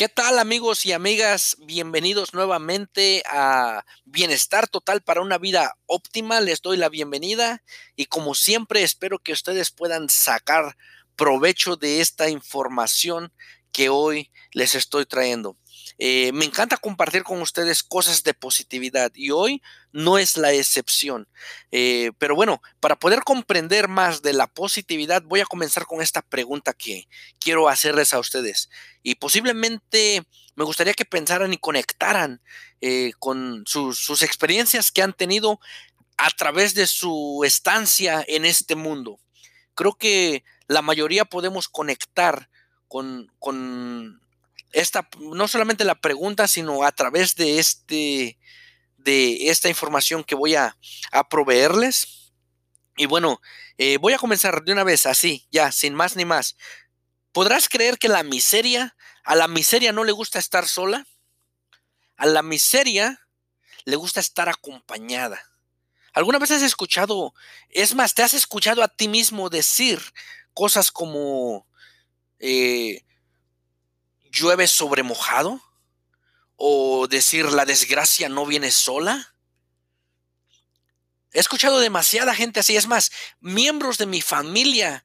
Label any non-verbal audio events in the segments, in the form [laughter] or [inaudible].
¿Qué tal amigos y amigas? Bienvenidos nuevamente a Bienestar Total para una vida óptima. Les doy la bienvenida y como siempre espero que ustedes puedan sacar provecho de esta información que hoy les estoy trayendo. Eh, me encanta compartir con ustedes cosas de positividad y hoy no es la excepción. Eh, pero bueno, para poder comprender más de la positividad, voy a comenzar con esta pregunta que quiero hacerles a ustedes. Y posiblemente me gustaría que pensaran y conectaran eh, con sus experiencias que han tenido a través de su estancia en este mundo. Creo que la mayoría podemos conectar con, con esta, no solamente la pregunta, sino a través de, este, de esta información que voy a, proveerles. Y bueno, eh, voy a comenzar de una vez así, ya, sin más ni más. ¿Podrás creer que la miseria, a la miseria no le gusta estar sola? A la miseria le gusta estar acompañada. ¿Alguna vez has escuchado, es más, te has escuchado a ti mismo decir cosas como, eh, llueve sobre mojado? ¿O decir la desgracia no viene sola? He escuchado demasiada gente así. Es más, miembros de mi familia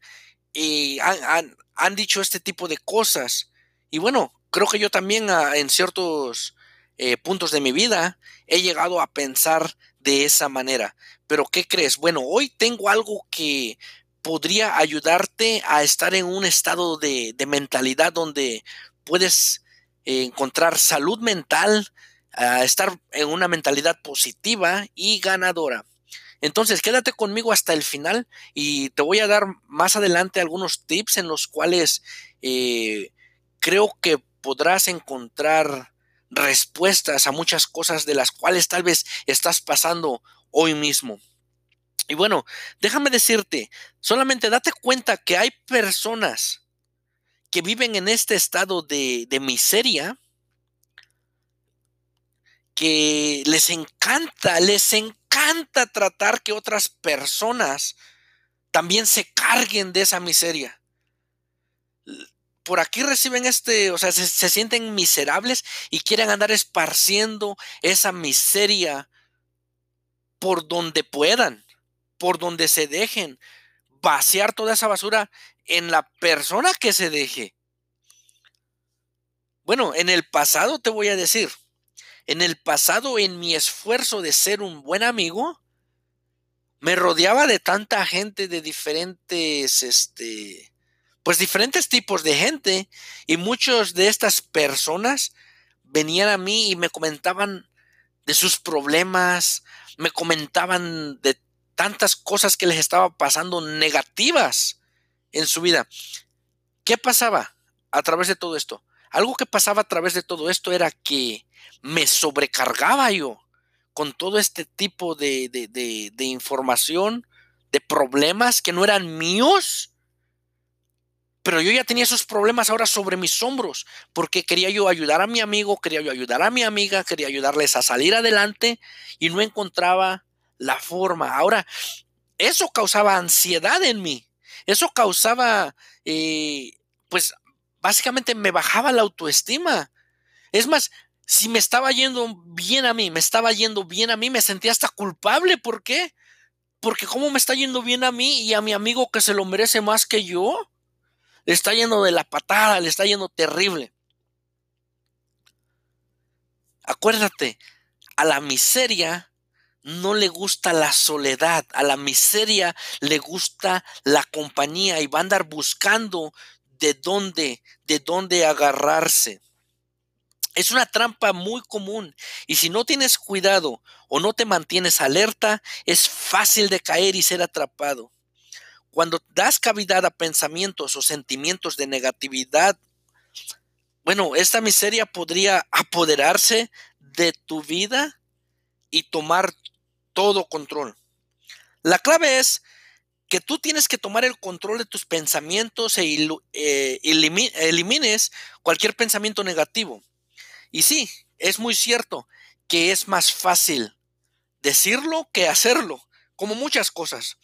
eh, han, dicho este tipo de cosas. Y bueno, creo que yo también ah, en ciertos eh, puntos de mi vida he llegado a pensar de esa manera. Pero ¿qué crees? Bueno, hoy tengo algo que podría ayudarte a estar en un estado de, de mentalidad donde puedes eh, encontrar salud mental, estar en una mentalidad positiva y ganadora. Entonces, quédate conmigo hasta el final y te voy a dar más adelante algunos tips en los cuales eh, creo que podrás encontrar respuestas a muchas cosas de las cuales tal vez estás pasando hoy mismo. Y bueno, déjame decirte, solamente date cuenta que hay personas que viven en este estado de, miseria, que les encanta, les encanta tratar que otras personas también se carguen de esa miseria. Por aquí reciben este, o sea, se, se, sienten miserables y quieren andar esparciendo esa miseria por donde puedan, por donde se dejen, vaciar toda esa basura en la persona que se deje. Bueno, en el pasado te voy a decir, en el pasado en mi esfuerzo de ser un buen amigo, me rodeaba de tanta gente de diferentes, este, pues diferentes tipos de gente y muchos de estas personas venían a mí y me comentaban de sus problemas, me comentaban de tantas cosas que les estaba pasando negativas en su vida. ¿Qué pasaba a través de todo esto? Algo que pasaba a través de todo esto era que me sobrecargaba yo con todo este tipo de, de, información, de problemas que no eran míos. Pero yo ya tenía esos problemas ahora sobre mis hombros, porque quería yo ayudar a mi amigo, quería yo ayudar a mi amiga, quería ayudarles a salir adelante y no encontraba la forma. Ahora, eso causaba ansiedad en mí. Eso causaba, eh, pues, básicamente me bajaba la autoestima. Es más, si me estaba yendo bien a mí, me estaba yendo bien a mí, me sentía hasta culpable. ¿Por qué? Porque cómo me está yendo bien a mí y a mi amigo que se lo merece más que yo, le está yendo de la patada, le está yendo terrible. Acuérdate, a la miseria no le gusta la soledad, a la miseria le gusta la compañía y va a andar buscando de dónde, de dónde agarrarse. Es una trampa muy común y si no tienes cuidado o no te mantienes alerta, es fácil de caer y ser atrapado. Cuando das cavidad a pensamientos o sentimientos de negatividad, bueno, esta miseria podría apoderarse de tu vida y tomar todo control. La clave es que tú tienes que tomar el control de tus pensamientos e eh, elimines cualquier pensamiento negativo. Y sí, es muy cierto que es más fácil decirlo que hacerlo, como muchas cosas.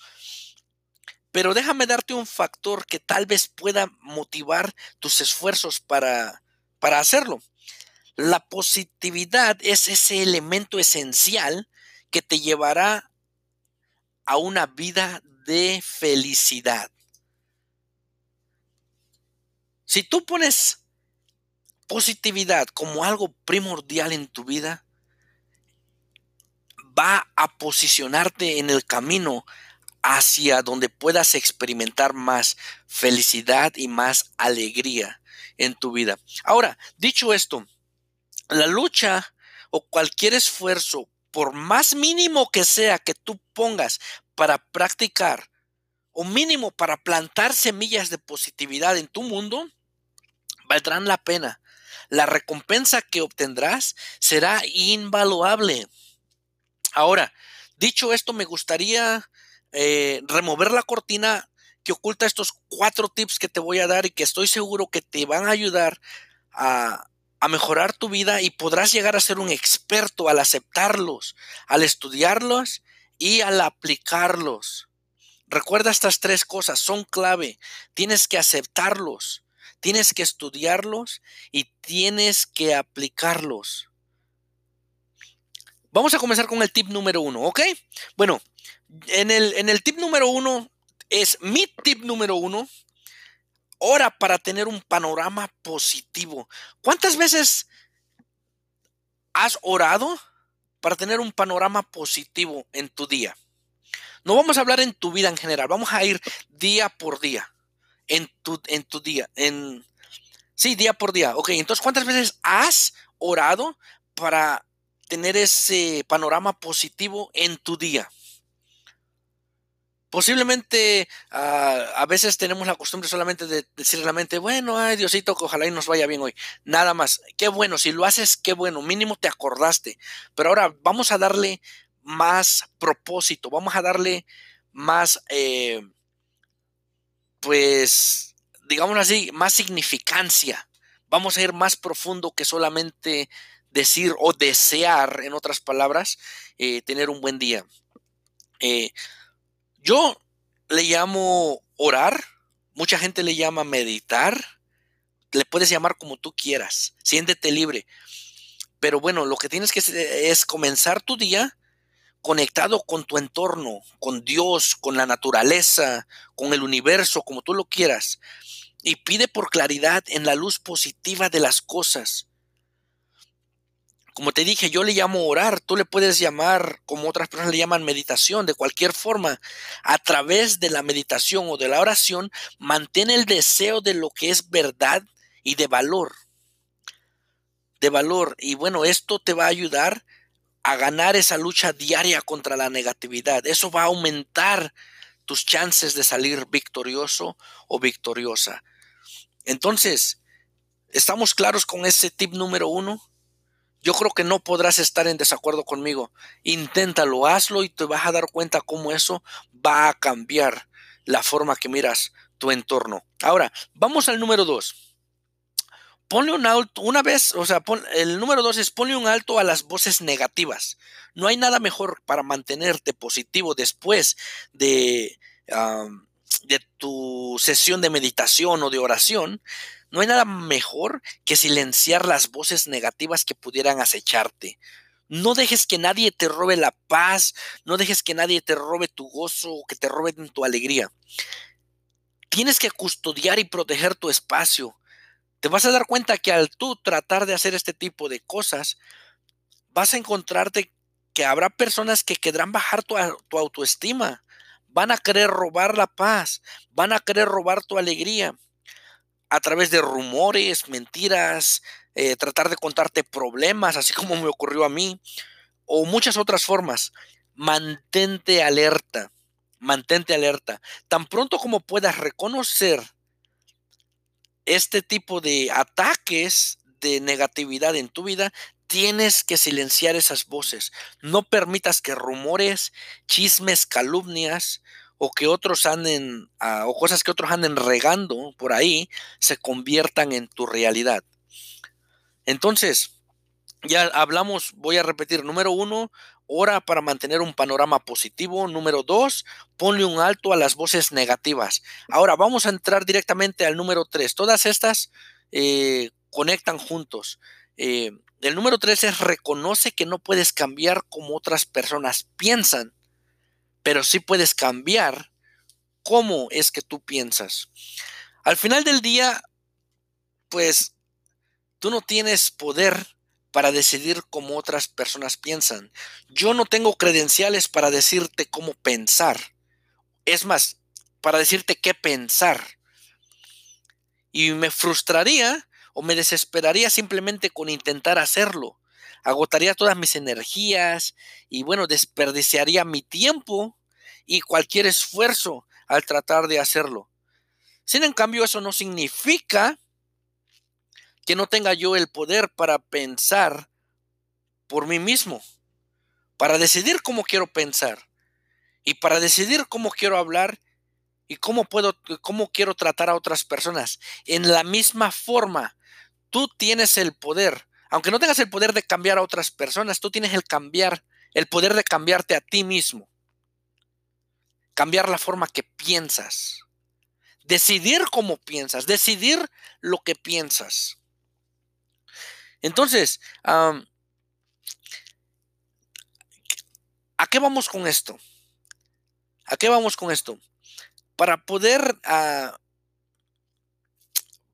Pero déjame darte un factor que tal vez pueda motivar tus esfuerzos para para hacerlo. La positividad es ese elemento esencial que te llevará a una vida de felicidad. Si tú pones positividad como algo primordial en tu vida, va a posicionarte en el camino hacia donde puedas experimentar más felicidad y más alegría en tu vida. Ahora, dicho esto, la lucha o cualquier esfuerzo, por más mínimo que sea que tú pongas para practicar, o mínimo para plantar semillas de positividad en tu mundo, valdrán la pena. La recompensa que obtendrás será invaluable. Ahora, dicho esto, me gustaría eh, remover la cortina que oculta estos cuatro tips que te voy a dar y que estoy seguro que te van a ayudar a, a mejorar tu vida y podrás llegar a ser un experto al aceptarlos, al estudiarlos y al aplicarlos. Recuerda estas tres cosas, son clave. Tienes que aceptarlos, tienes que estudiarlos y tienes que aplicarlos. Vamos a comenzar con el tip número uno, ¿ok? Bueno, en el, en el tip número uno es mi tip número uno. Ora para tener un panorama positivo. ¿Cuántas veces has orado para tener un panorama positivo en tu día? No vamos a hablar en tu vida en general, vamos a ir día por día. En tu, en tu día, en... Sí, día por día. Ok, entonces, ¿cuántas veces has orado para tener ese panorama positivo en tu día. Posiblemente ah, a veces tenemos la costumbre solamente de decirle a la mente, bueno, ay Diosito, que ojalá y nos vaya bien hoy. Nada más. Qué bueno, si lo haces, qué bueno, mínimo te acordaste. Pero ahora vamos a darle más propósito, vamos a darle más, eh, pues, digamos así, más significancia. Vamos a ir más profundo que solamente decir o desear, en otras palabras, eh, tener un buen día. Eh, yo le llamo orar, mucha gente le llama meditar, le puedes llamar como tú quieras, siéntete libre. Pero bueno, lo que tienes que hacer es comenzar tu día conectado con tu entorno, con Dios, con la naturaleza, con el universo, como tú lo quieras. Y pide por claridad en la luz positiva de las cosas. Como te dije, yo le llamo orar, tú le puedes llamar, como otras personas le llaman meditación, de cualquier forma. A través de la meditación o de la oración, mantén el deseo de lo que es verdad y de valor. De valor. Y bueno, esto te va a ayudar a ganar esa lucha diaria contra la negatividad. Eso va a aumentar tus chances de salir victorioso o victoriosa. Entonces, ¿estamos claros con ese tip número uno? Yo creo que no podrás estar en desacuerdo conmigo. Inténtalo, hazlo y te vas a dar cuenta cómo eso va a cambiar la forma que miras tu entorno. Ahora, vamos al número dos. Ponle un alto, una vez, o sea, el número dos es ponle un alto a las voces negativas. No hay nada mejor para mantenerte positivo después de, de tu sesión de meditación o de oración no hay nada mejor que silenciar las voces negativas que pudieran acecharte. No dejes que nadie te robe la paz, no dejes que nadie te robe tu gozo o que te roben tu alegría. Tienes que custodiar y proteger tu espacio. Te vas a dar cuenta que al tú tratar de hacer este tipo de cosas, vas a encontrarte que habrá personas que querrán bajar tu, tu autoestima, van a querer robar la paz, van a querer robar tu alegría a través de rumores, mentiras, eh, tratar de contarte problemas, así como me ocurrió a mí, o muchas otras formas. Mantente alerta, mantente alerta. Tan pronto como puedas reconocer este tipo de ataques de negatividad en tu vida, tienes que silenciar esas voces. No permitas que rumores, chismes, calumnias o que otros anden, ah, o cosas que otros anden regando por ahí, se conviertan en tu realidad. Entonces, ya hablamos, voy a repetir, número uno, ora para mantener un panorama positivo. Número dos, ponle un alto a las voces negativas. Ahora vamos a entrar directamente al número tres. Todas estas eh, conectan juntos. Eh, el número tres es reconoce que no puedes cambiar como otras personas piensan, pero sí puedes cambiar cómo es que tú piensas. Al final del día, pues tú no tienes poder para decidir cómo otras personas piensan. Yo no tengo credenciales para decirte cómo pensar. Es más, para decirte qué pensar. Y me frustraría o me desesperaría simplemente con intentar hacerlo. Agotaría todas mis energías y bueno, desperdiciaría mi tiempo y cualquier esfuerzo al tratar de hacerlo. Sin en cambio, eso no significa que no tenga yo el poder para pensar por mí mismo, para decidir cómo quiero pensar y para decidir cómo quiero hablar y cómo puedo cómo quiero tratar a otras personas. En la misma forma, tú tienes el poder, aunque no tengas el poder de cambiar a otras personas, tú tienes el cambiar el poder de cambiarte a ti mismo. Cambiar la forma que piensas. Decidir cómo piensas, decidir lo que piensas. Entonces, ¿a qué vamos con esto? ¿A qué vamos con esto? Para poder, ah,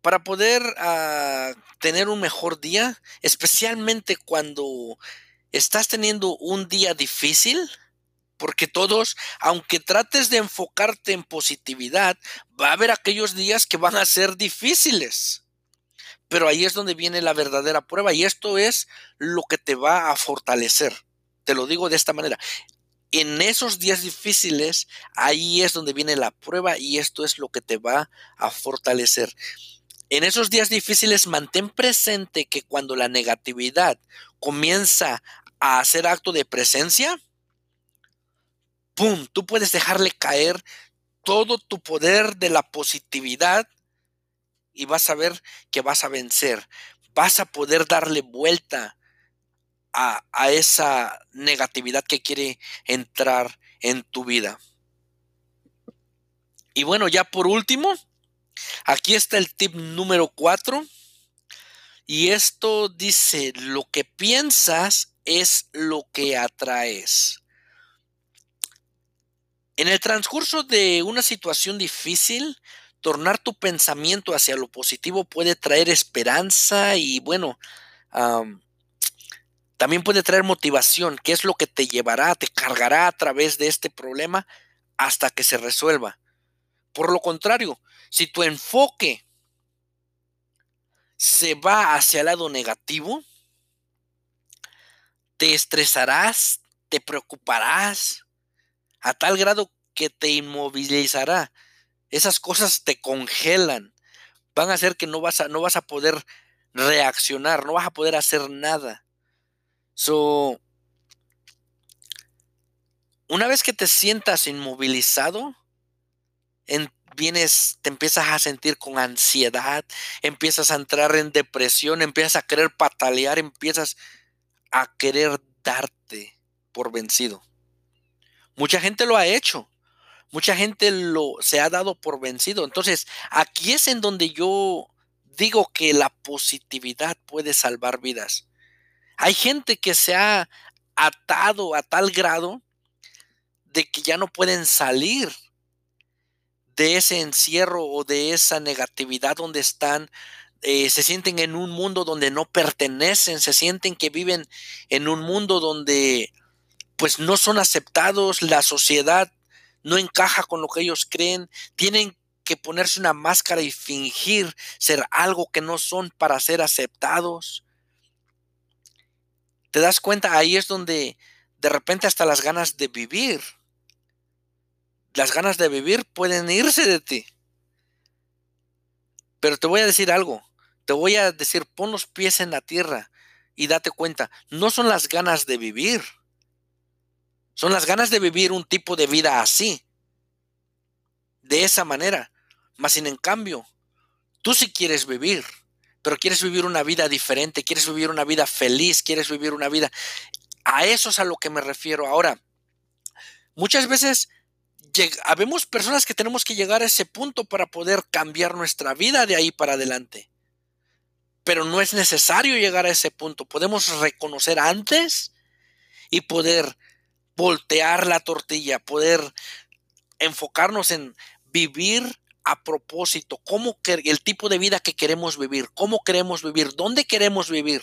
para poder ah, tener un mejor día, especialmente cuando estás teniendo un día difícil, porque todos, aunque trates de enfocarte en positividad, va a haber aquellos días que van a ser difíciles. Pero ahí es donde viene la verdadera prueba y esto es lo que te va a fortalecer. Te lo digo de esta manera. En esos días difíciles, ahí es donde viene la prueba y esto es lo que te va a fortalecer. En esos días difíciles, mantén presente que cuando la negatividad comienza a hacer acto de presencia, ¡pum! Tú puedes dejarle caer todo tu poder de la positividad y vas a ver que vas a vencer. Vas a poder darle vuelta a, esa negatividad que quiere entrar en tu vida. Y bueno, ya por último, aquí está el tip número 4. Y esto dice, lo que piensas es lo que atraes. En el transcurso de una situación difícil, tornar tu pensamiento hacia lo positivo puede traer esperanza y bueno, también puede traer motivación, que es lo que te llevará, te cargará a través de este problema hasta que se resuelva. Por lo contrario, si tu enfoque se va hacia el lado negativo, te estresarás, te preocuparás a tal grado que te inmovilizará esas cosas te congelan. Van a hacer que no vas a, no vas a poder reaccionar, no vas a poder hacer nada. So, una vez que te sientas inmovilizado, vienes, te empiezas a sentir con ansiedad, empiezas a entrar en depresión, empiezas a querer patalear, empiezas a querer darte por vencido. Mucha gente lo ha hecho mucha gente lo se ha dado por vencido. Entonces, aquí es en donde yo digo que la positividad puede salvar vidas. Hay gente que se ha atado a tal grado de que ya no pueden salir de ese encierro o de esa negatividad donde están, eh, se sienten en un mundo donde no pertenecen, se sienten que viven en un mundo donde pues no son aceptados, la sociedad no encaja con lo que ellos creen, tienen que ponerse una máscara y fingir ser algo que no son para ser aceptados. ¿Te das cuenta? Ahí es donde de repente hasta las ganas de vivir, las ganas de vivir pueden irse de ti. Pero te voy a decir algo, te voy a decir, pon los pies en la tierra y date cuenta, no son las ganas de vivir, son las ganas de vivir un tipo de vida así, de esa manera. Más sin en cambio, tú sí quieres vivir, pero quieres vivir una vida diferente, quieres vivir una vida feliz, quieres vivir una vida... A eso es a lo que me refiero ahora. Muchas veces habemos personas que tenemos que llegar a ese punto para poder cambiar nuestra vida de ahí para adelante. pero no es necesario llegar a ese punto. Podemos reconocer antes y poder voltear la tortilla, poder enfocarnos en vivir a propósito, cómo el tipo de vida que queremos vivir, cómo queremos vivir, dónde queremos vivir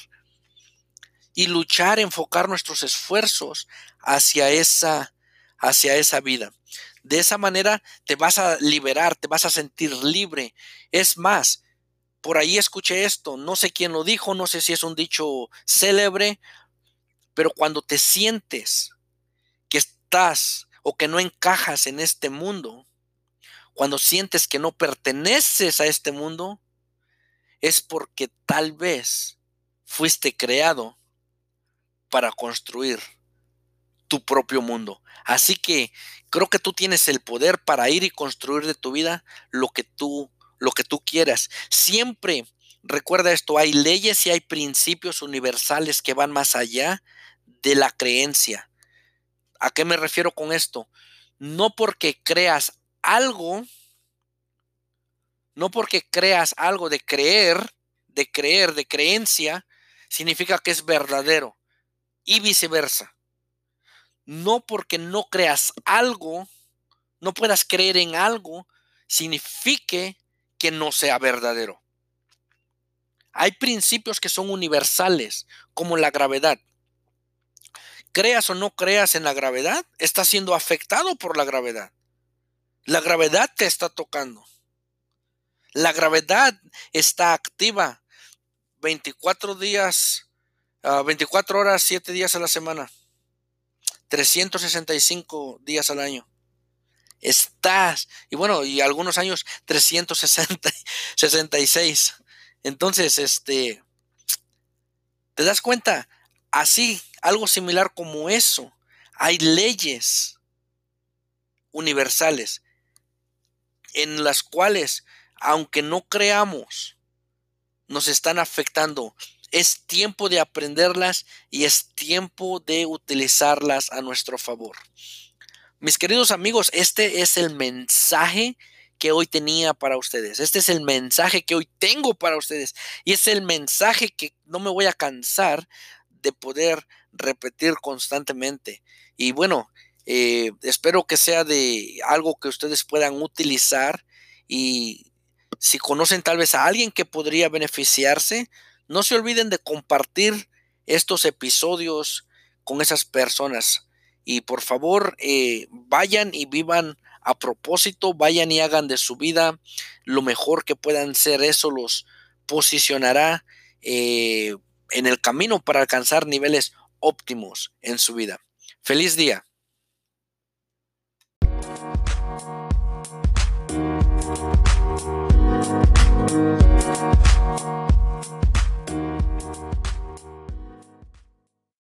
y luchar, enfocar nuestros esfuerzos hacia esa hacia esa vida. De esa manera te vas a liberar, te vas a sentir libre. Es más, por ahí escuché esto, no sé quién lo dijo, no sé si es un dicho célebre, pero cuando te sientes que estás o que no encajas en este mundo, cuando sientes que no perteneces a este mundo, es porque tal vez fuiste creado para construir tu propio mundo. Así que creo que tú tienes el poder para ir y construir de tu vida lo que tú lo que tú quieras. Siempre recuerda esto, hay leyes y hay principios universales que van más allá de la creencia. ¿A qué me refiero con esto? No porque creas algo, no porque creas algo de creer, de creer, de creencia, significa que es verdadero y viceversa. No porque no creas algo, no puedas creer en algo, signifique que no sea verdadero. Hay principios que son universales, como la gravedad. Creas o no creas en la gravedad, estás siendo afectado por la gravedad. La gravedad te está tocando. La gravedad está activa 24 días, 24 ah, horas, 7 días a la semana, 365 días al año estás, y bueno, y algunos años 366. [laughs] Entonces, este, ¿te das cuenta? Así, algo similar como eso. Hay leyes universales en las cuales, aunque no creamos, nos están afectando. Es tiempo de aprenderlas y es tiempo de utilizarlas a nuestro favor. Mis queridos amigos, este es el mensaje que hoy tenía para ustedes. Este es el mensaje que hoy tengo para ustedes. Y es el mensaje que no me voy a cansar de poder repetir constantemente. Y bueno, eh, espero que sea de algo que ustedes puedan utilizar y si conocen tal vez a alguien que podría beneficiarse, no se olviden de compartir estos episodios con esas personas. Y por favor, eh, vayan y vivan a propósito, vayan y hagan de su vida lo mejor que puedan ser. Eso los posicionará eh, en el camino para alcanzar niveles óptimos en su vida. Feliz día.